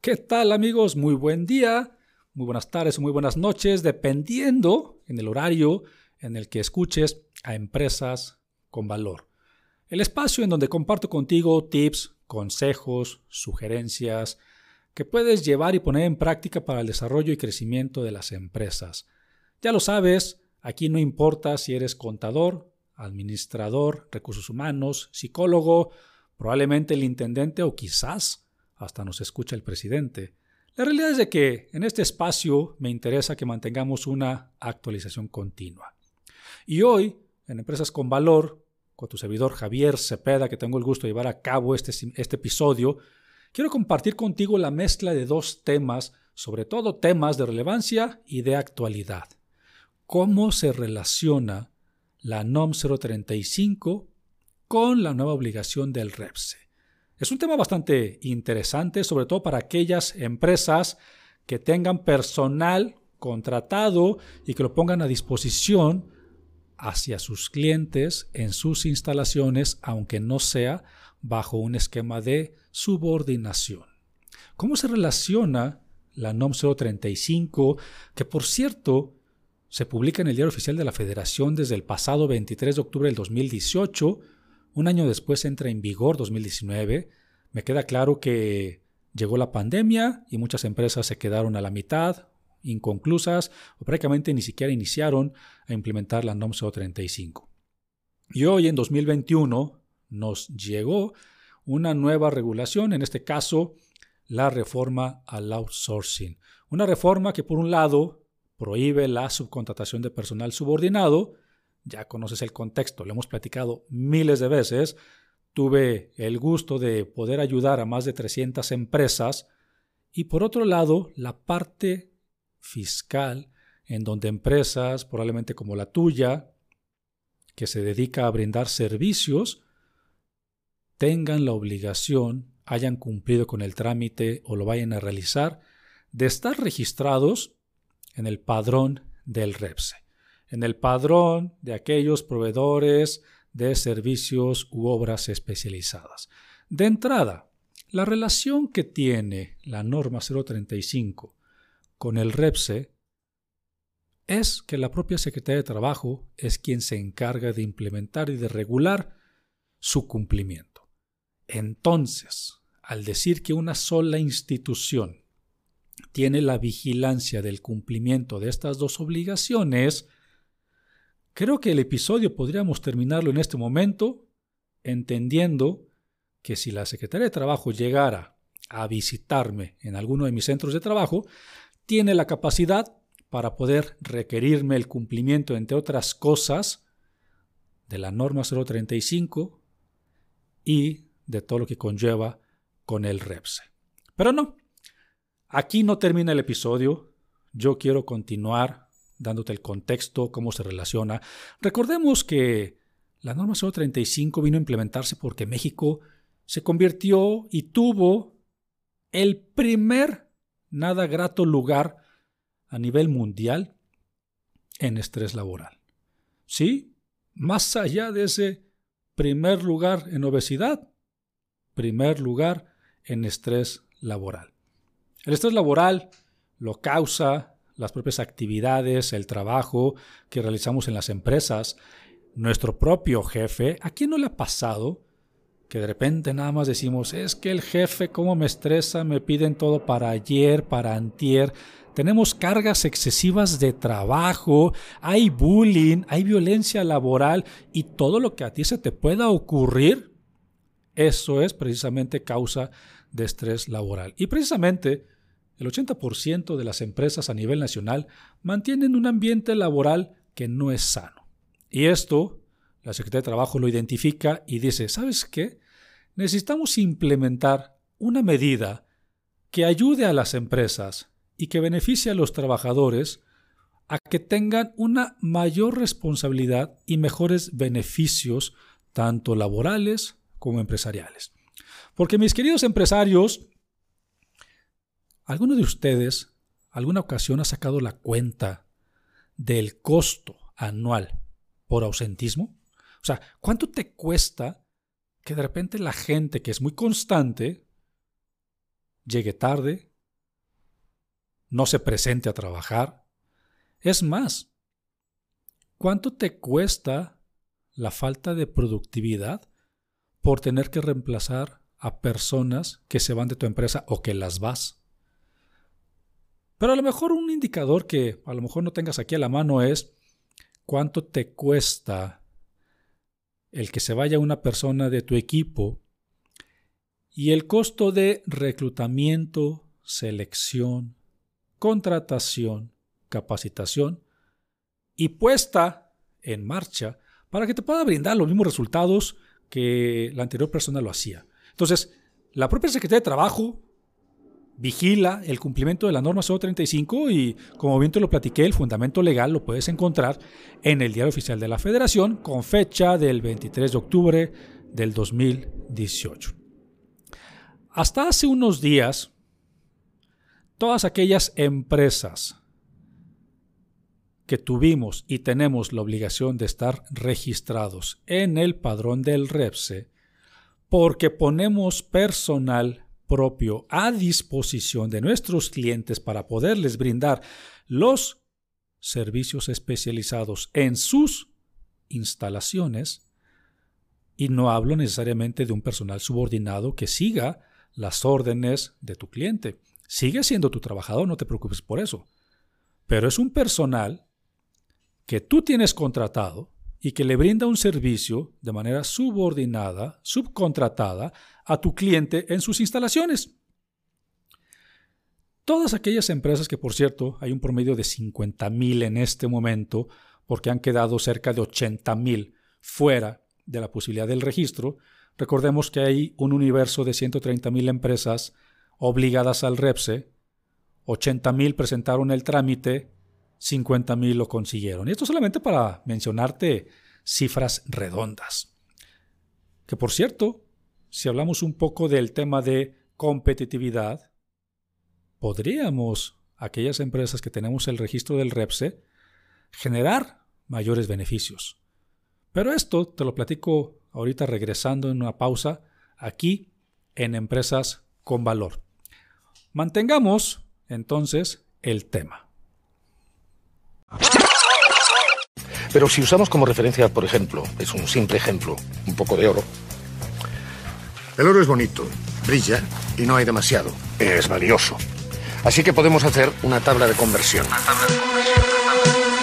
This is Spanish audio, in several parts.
¿Qué tal amigos? Muy buen día, muy buenas tardes o muy buenas noches, dependiendo en el horario en el que escuches a Empresas con Valor. El espacio en donde comparto contigo tips, consejos, sugerencias que puedes llevar y poner en práctica para el desarrollo y crecimiento de las empresas. Ya lo sabes, aquí no importa si eres contador, administrador, recursos humanos, psicólogo, probablemente el intendente o quizás hasta nos escucha el presidente. La realidad es de que en este espacio me interesa que mantengamos una actualización continua. Y hoy, en Empresas con Valor, con tu servidor Javier Cepeda, que tengo el gusto de llevar a cabo este, este episodio, quiero compartir contigo la mezcla de dos temas, sobre todo temas de relevancia y de actualidad. ¿Cómo se relaciona la NOM 035 con la nueva obligación del REPSE? Es un tema bastante interesante, sobre todo para aquellas empresas que tengan personal contratado y que lo pongan a disposición hacia sus clientes en sus instalaciones, aunque no sea bajo un esquema de subordinación. ¿Cómo se relaciona la NOM 035, que por cierto se publica en el Diario Oficial de la Federación desde el pasado 23 de octubre del 2018, un año después entra en vigor 2019. Me queda claro que llegó la pandemia y muchas empresas se quedaron a la mitad, inconclusas o prácticamente ni siquiera iniciaron a implementar la NOM 035. Y hoy en 2021 nos llegó una nueva regulación, en este caso la reforma al outsourcing. Una reforma que por un lado prohíbe la subcontratación de personal subordinado ya conoces el contexto, lo hemos platicado miles de veces. Tuve el gusto de poder ayudar a más de 300 empresas y por otro lado, la parte fiscal en donde empresas, probablemente como la tuya, que se dedica a brindar servicios, tengan la obligación, hayan cumplido con el trámite o lo vayan a realizar, de estar registrados en el padrón del REPSE en el padrón de aquellos proveedores de servicios u obras especializadas. De entrada, la relación que tiene la norma 035 con el REPSE es que la propia Secretaría de Trabajo es quien se encarga de implementar y de regular su cumplimiento. Entonces, al decir que una sola institución tiene la vigilancia del cumplimiento de estas dos obligaciones, Creo que el episodio podríamos terminarlo en este momento entendiendo que si la Secretaría de Trabajo llegara a visitarme en alguno de mis centros de trabajo, tiene la capacidad para poder requerirme el cumplimiento, entre otras cosas, de la norma 035 y de todo lo que conlleva con el REPSE. Pero no, aquí no termina el episodio. Yo quiero continuar dándote el contexto, cómo se relaciona. Recordemos que la norma 035 vino a implementarse porque México se convirtió y tuvo el primer nada grato lugar a nivel mundial en estrés laboral. ¿Sí? Más allá de ese primer lugar en obesidad, primer lugar en estrés laboral. El estrés laboral lo causa las propias actividades, el trabajo que realizamos en las empresas, nuestro propio jefe, ¿a quién no le ha pasado que de repente nada más decimos, es que el jefe cómo me estresa, me piden todo para ayer, para antier. Tenemos cargas excesivas de trabajo, hay bullying, hay violencia laboral y todo lo que a ti se te pueda ocurrir, eso es precisamente causa de estrés laboral. Y precisamente el 80% de las empresas a nivel nacional mantienen un ambiente laboral que no es sano. Y esto la Secretaría de Trabajo lo identifica y dice, ¿sabes qué? Necesitamos implementar una medida que ayude a las empresas y que beneficie a los trabajadores a que tengan una mayor responsabilidad y mejores beneficios, tanto laborales como empresariales. Porque mis queridos empresarios, ¿alguno de ustedes alguna ocasión ha sacado la cuenta del costo anual por ausentismo? O sea, ¿cuánto te cuesta que de repente la gente que es muy constante llegue tarde, no se presente a trabajar? Es más, ¿cuánto te cuesta la falta de productividad por tener que reemplazar a personas que se van de tu empresa o que las vas? Pero a lo mejor un indicador que a lo mejor no tengas aquí a la mano es cuánto te cuesta el que se vaya una persona de tu equipo y el costo de reclutamiento, selección, contratación, capacitación y puesta en marcha para que te pueda brindar los mismos resultados que la anterior persona lo hacía. Entonces, la propia Secretaría de Trabajo vigila el cumplimiento de la norma 035 y como bien te lo platiqué, el fundamento legal lo puedes encontrar en el Diario Oficial de la Federación con fecha del 23 de octubre del 2018. Hasta hace unos días, todas aquellas empresas que tuvimos y tenemos la obligación de estar registrados en el padrón del REPSE, porque ponemos personal propio a disposición de nuestros clientes para poderles brindar los servicios especializados en sus instalaciones, y no hablo necesariamente de un personal subordinado que siga las órdenes de tu cliente. Sigue siendo tu trabajador, no te preocupes por eso. Pero es un personal que tú tienes contratado y que le brinda un servicio de manera subordinada, subcontratada a tu cliente en sus instalaciones. Todas aquellas empresas que, por cierto, hay un promedio de 50 mil en este momento, porque han quedado cerca de 80 mil fuera de la posibilidad del registro, recordemos que hay un universo de 130 mil empresas obligadas al REPSE, 80 mil presentaron el trámite, 50 mil lo consiguieron. Y esto solamente para mencionarte cifras redondas. Que por cierto, si hablamos un poco del tema de competitividad, podríamos, aquellas empresas que tenemos el registro del REPSE, generar mayores beneficios. Pero esto te lo platico ahorita regresando en una pausa aquí en Empresas con Valor. Mantengamos entonces el tema. Pero si usamos como referencia, por ejemplo, es un simple ejemplo, un poco de oro. El oro es bonito, brilla y no hay demasiado. Es valioso. Así que podemos hacer una tabla de conversión.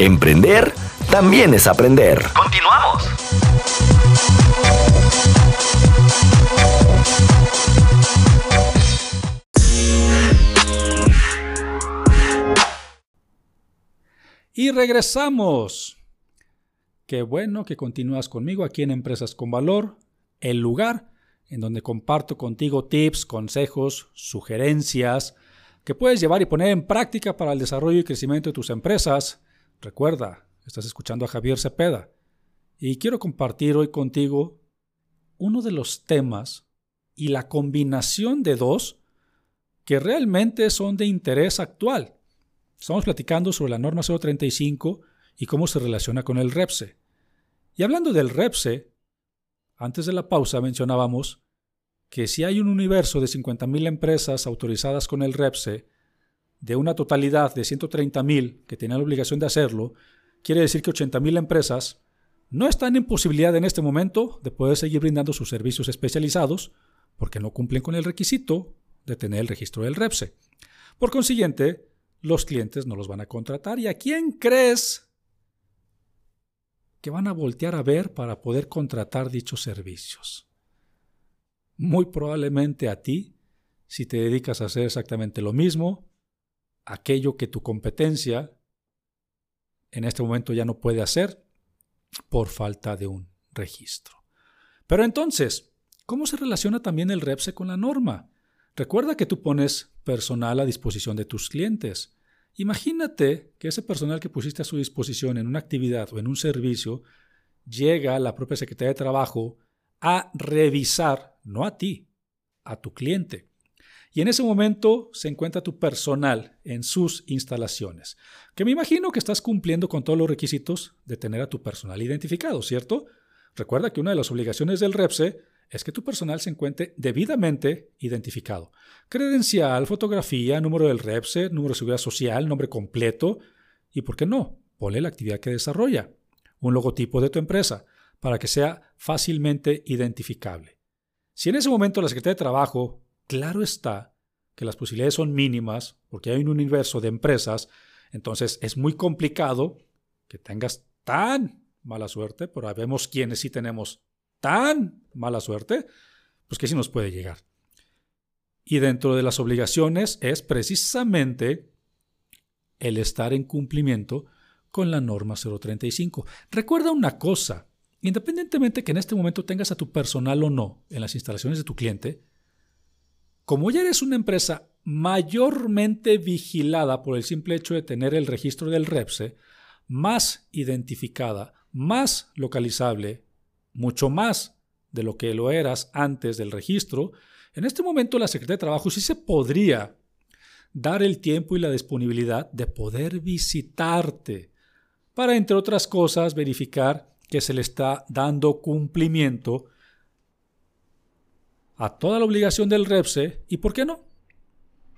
Emprender también es aprender. Continuamos. Y regresamos. Qué bueno que continúas conmigo aquí en Empresas con Valor, el lugar en donde comparto contigo tips, consejos, sugerencias que puedes llevar y poner en práctica para el desarrollo y crecimiento de tus empresas Recuerda, estás escuchando a Javier Cepeda y quiero compartir hoy contigo uno de los temas y la combinación de dos que realmente son de interés actual. Estamos platicando sobre la norma 035 y cómo se relaciona con el REPSE. Y hablando del REPSE, antes de la pausa mencionábamos que si hay un universo de 50.000 empresas autorizadas con el REPSE, de una totalidad de 130.000 que tenían la obligación de hacerlo, quiere decir que 80.000 empresas no están en posibilidad en este momento de poder seguir brindando sus servicios especializados porque no cumplen con el requisito de tener el registro del REPSE. Por consiguiente, los clientes no los van a contratar. ¿Y a quién crees que van a voltear a ver para poder contratar dichos servicios? Muy probablemente a ti, si te dedicas a hacer exactamente lo mismo, aquello que tu competencia en este momento ya no puede hacer por falta de un registro. Pero entonces, ¿cómo se relaciona también el REPSE con la norma? Recuerda que tú pones personal a disposición de tus clientes. Imagínate que ese personal que pusiste a su disposición en una actividad o en un servicio llega a la propia Secretaría de Trabajo a revisar, no a ti, a tu cliente. Y en ese momento se encuentra tu personal en sus instalaciones, que me imagino que estás cumpliendo con todos los requisitos de tener a tu personal identificado, ¿cierto? Recuerda que una de las obligaciones del REPSE es que tu personal se encuentre debidamente identificado. Credencial, fotografía, número del REPSE, número de seguridad social, nombre completo y, ¿por qué no? Ponle la actividad que desarrolla, un logotipo de tu empresa, para que sea fácilmente identificable. Si en ese momento la Secretaría de Trabajo Claro está que las posibilidades son mínimas porque hay un universo de empresas, entonces es muy complicado que tengas tan mala suerte, pero vemos quienes sí tenemos tan mala suerte, pues que sí nos puede llegar. Y dentro de las obligaciones es precisamente el estar en cumplimiento con la norma 035. Recuerda una cosa, independientemente que en este momento tengas a tu personal o no en las instalaciones de tu cliente, como ya eres una empresa mayormente vigilada por el simple hecho de tener el registro del REPSE, más identificada, más localizable, mucho más de lo que lo eras antes del registro, en este momento la Secretaría de Trabajo sí se podría dar el tiempo y la disponibilidad de poder visitarte para, entre otras cosas, verificar que se le está dando cumplimiento a toda la obligación del REPSE y, ¿por qué no?,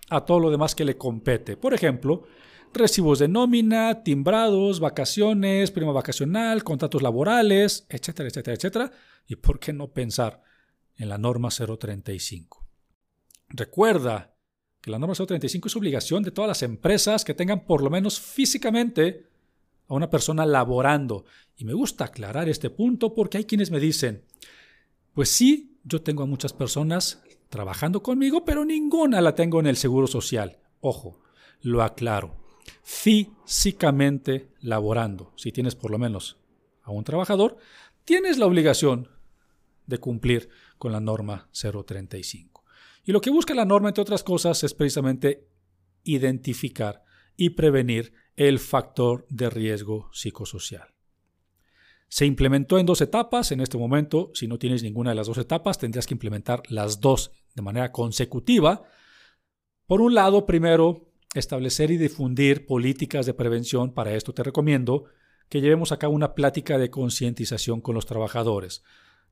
a todo lo demás que le compete. Por ejemplo, recibos de nómina, timbrados, vacaciones, prima vacacional, contratos laborales, etcétera, etcétera, etcétera. Y por qué no pensar en la norma 035. Recuerda que la norma 035 es obligación de todas las empresas que tengan por lo menos físicamente a una persona laborando. Y me gusta aclarar este punto porque hay quienes me dicen, pues sí, yo tengo a muchas personas trabajando conmigo, pero ninguna la tengo en el Seguro Social. Ojo, lo aclaro. Físicamente laborando. Si tienes por lo menos a un trabajador, tienes la obligación de cumplir con la norma 035. Y lo que busca la norma, entre otras cosas, es precisamente identificar y prevenir el factor de riesgo psicosocial. Se implementó en dos etapas. En este momento, si no tienes ninguna de las dos etapas, tendrías que implementar las dos de manera consecutiva. Por un lado, primero, establecer y difundir políticas de prevención. Para esto te recomiendo que llevemos a cabo una plática de concientización con los trabajadores.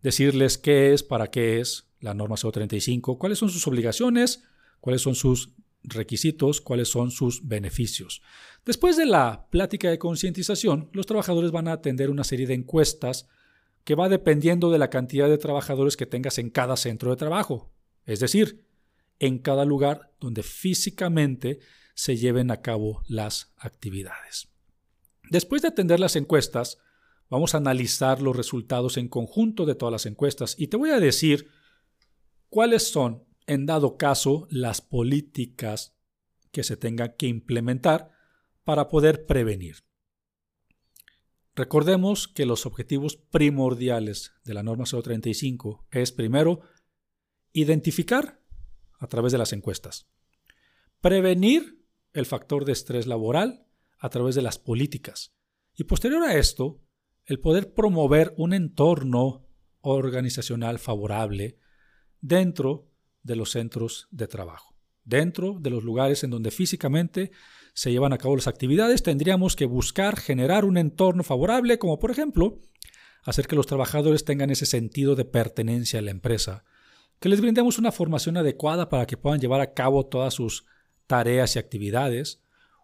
Decirles qué es, para qué es la norma 035, cuáles son sus obligaciones, cuáles son sus requisitos, cuáles son sus beneficios. Después de la plática de concientización, los trabajadores van a atender una serie de encuestas que va dependiendo de la cantidad de trabajadores que tengas en cada centro de trabajo, es decir, en cada lugar donde físicamente se lleven a cabo las actividades. Después de atender las encuestas, vamos a analizar los resultados en conjunto de todas las encuestas y te voy a decir cuáles son en dado caso, las políticas que se tengan que implementar para poder prevenir. Recordemos que los objetivos primordiales de la norma 035 es primero identificar a través de las encuestas, prevenir el factor de estrés laboral a través de las políticas y posterior a esto, el poder promover un entorno organizacional favorable dentro de los centros de trabajo. Dentro de los lugares en donde físicamente se llevan a cabo las actividades, tendríamos que buscar generar un entorno favorable, como por ejemplo, hacer que los trabajadores tengan ese sentido de pertenencia a la empresa, que les brindemos una formación adecuada para que puedan llevar a cabo todas sus tareas y actividades,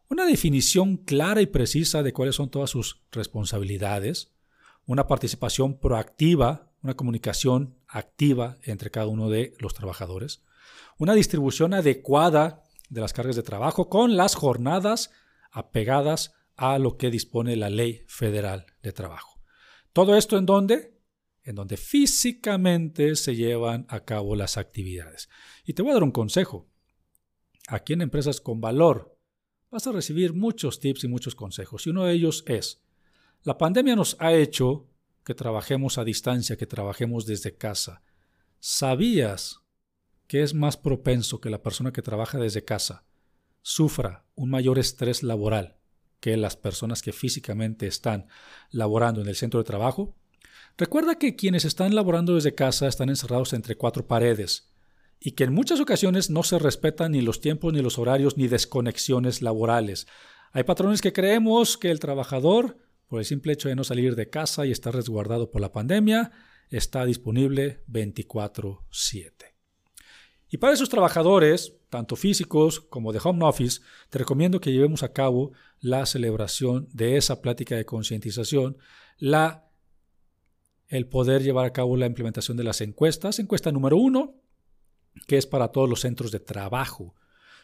una definición clara y precisa de cuáles son todas sus responsabilidades, una participación proactiva, una comunicación activa entre cada uno de los trabajadores, una distribución adecuada de las cargas de trabajo con las jornadas apegadas a lo que dispone la ley federal de trabajo. Todo esto en donde? En donde físicamente se llevan a cabo las actividades. Y te voy a dar un consejo. Aquí en Empresas con Valor vas a recibir muchos tips y muchos consejos. Y uno de ellos es, la pandemia nos ha hecho que trabajemos a distancia, que trabajemos desde casa. ¿Sabías que es más propenso que la persona que trabaja desde casa sufra un mayor estrés laboral que las personas que físicamente están laborando en el centro de trabajo? Recuerda que quienes están laborando desde casa están encerrados entre cuatro paredes y que en muchas ocasiones no se respetan ni los tiempos, ni los horarios, ni desconexiones laborales. Hay patrones que creemos que el trabajador por el simple hecho de no salir de casa y estar resguardado por la pandemia, está disponible 24/7. Y para esos trabajadores, tanto físicos como de home office, te recomiendo que llevemos a cabo la celebración de esa plática de concientización, la el poder llevar a cabo la implementación de las encuestas. Encuesta número uno, que es para todos los centros de trabajo,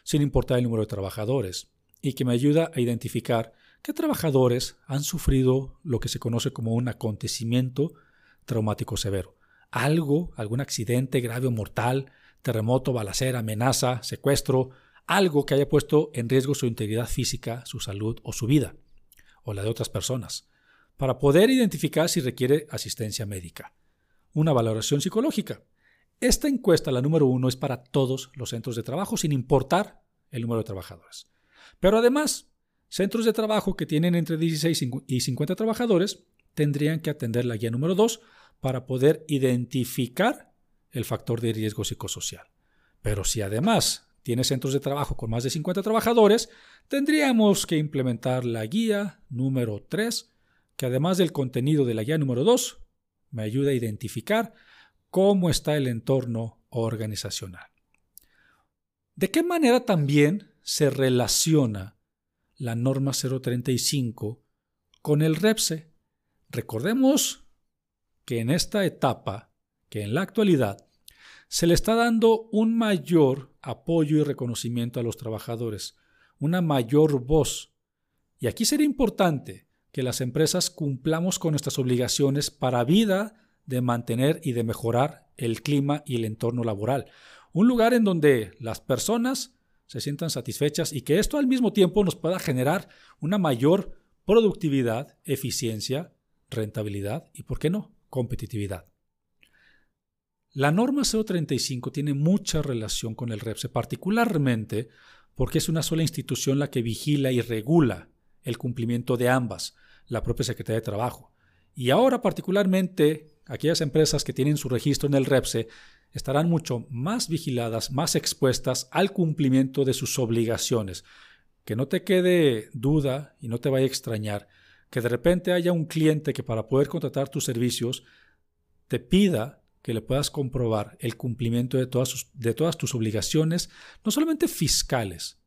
sin importar el número de trabajadores, y que me ayuda a identificar ¿Qué trabajadores han sufrido lo que se conoce como un acontecimiento traumático severo. Algo, algún accidente grave o mortal, terremoto, balacera, amenaza, secuestro, algo que haya puesto en riesgo su integridad física, su salud o su vida, o la de otras personas, para poder identificar si requiere asistencia médica. Una valoración psicológica. Esta encuesta, la número uno, es para todos los centros de trabajo, sin importar el número de trabajadores. Pero además, Centros de trabajo que tienen entre 16 y 50 trabajadores tendrían que atender la guía número 2 para poder identificar el factor de riesgo psicosocial. Pero si además tiene centros de trabajo con más de 50 trabajadores, tendríamos que implementar la guía número 3, que además del contenido de la guía número 2, me ayuda a identificar cómo está el entorno organizacional. ¿De qué manera también se relaciona la norma 035 con el REPSE. Recordemos que en esta etapa, que en la actualidad, se le está dando un mayor apoyo y reconocimiento a los trabajadores, una mayor voz. Y aquí sería importante que las empresas cumplamos con nuestras obligaciones para vida de mantener y de mejorar el clima y el entorno laboral. Un lugar en donde las personas se sientan satisfechas y que esto al mismo tiempo nos pueda generar una mayor productividad, eficiencia, rentabilidad y, ¿por qué no?, competitividad. La norma 035 tiene mucha relación con el REPSE, particularmente porque es una sola institución la que vigila y regula el cumplimiento de ambas, la propia Secretaría de Trabajo. Y ahora particularmente aquellas empresas que tienen su registro en el REPSE estarán mucho más vigiladas, más expuestas al cumplimiento de sus obligaciones. Que no te quede duda y no te vaya a extrañar que de repente haya un cliente que para poder contratar tus servicios te pida que le puedas comprobar el cumplimiento de todas, de todas tus obligaciones, no solamente fiscales,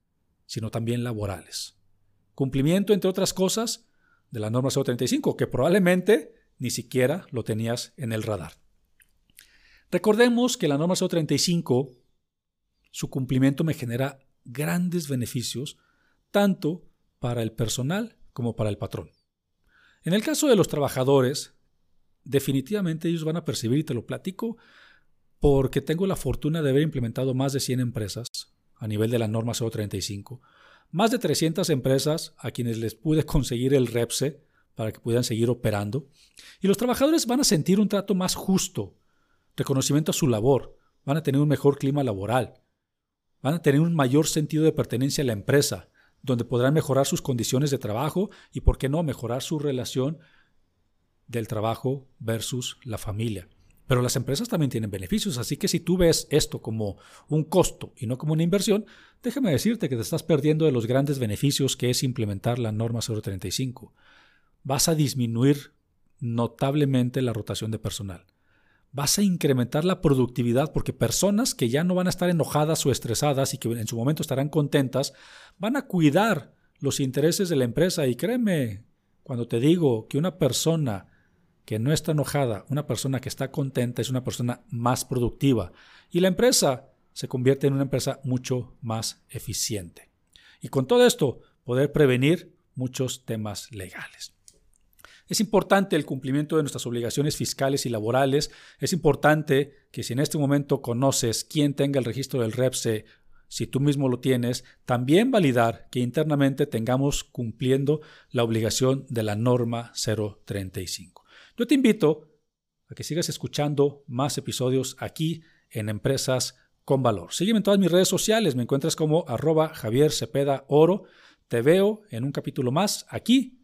sino también laborales. Cumplimiento, entre otras cosas, de la norma 035, que probablemente ni siquiera lo tenías en el radar. Recordemos que la norma 035, su cumplimiento me genera grandes beneficios tanto para el personal como para el patrón. En el caso de los trabajadores, definitivamente ellos van a percibir, y te lo platico, porque tengo la fortuna de haber implementado más de 100 empresas a nivel de la norma 035, más de 300 empresas a quienes les pude conseguir el REPSE para que puedan seguir operando, y los trabajadores van a sentir un trato más justo, reconocimiento a su labor, van a tener un mejor clima laboral, van a tener un mayor sentido de pertenencia a la empresa, donde podrán mejorar sus condiciones de trabajo y, por qué no, mejorar su relación del trabajo versus la familia. Pero las empresas también tienen beneficios, así que si tú ves esto como un costo y no como una inversión, déjame decirte que te estás perdiendo de los grandes beneficios que es implementar la norma 035. Vas a disminuir notablemente la rotación de personal. Vas a incrementar la productividad porque personas que ya no van a estar enojadas o estresadas y que en su momento estarán contentas, van a cuidar los intereses de la empresa. Y créeme, cuando te digo que una persona que no está enojada, una persona que está contenta es una persona más productiva y la empresa se convierte en una empresa mucho más eficiente. Y con todo esto, poder prevenir muchos temas legales. Es importante el cumplimiento de nuestras obligaciones fiscales y laborales. Es importante que si en este momento conoces quién tenga el registro del REPSE, si tú mismo lo tienes, también validar que internamente tengamos cumpliendo la obligación de la norma 035. Yo te invito a que sigas escuchando más episodios aquí en Empresas con Valor. Sígueme en todas mis redes sociales, me encuentras como arroba Javier Cepeda Oro. Te veo en un capítulo más aquí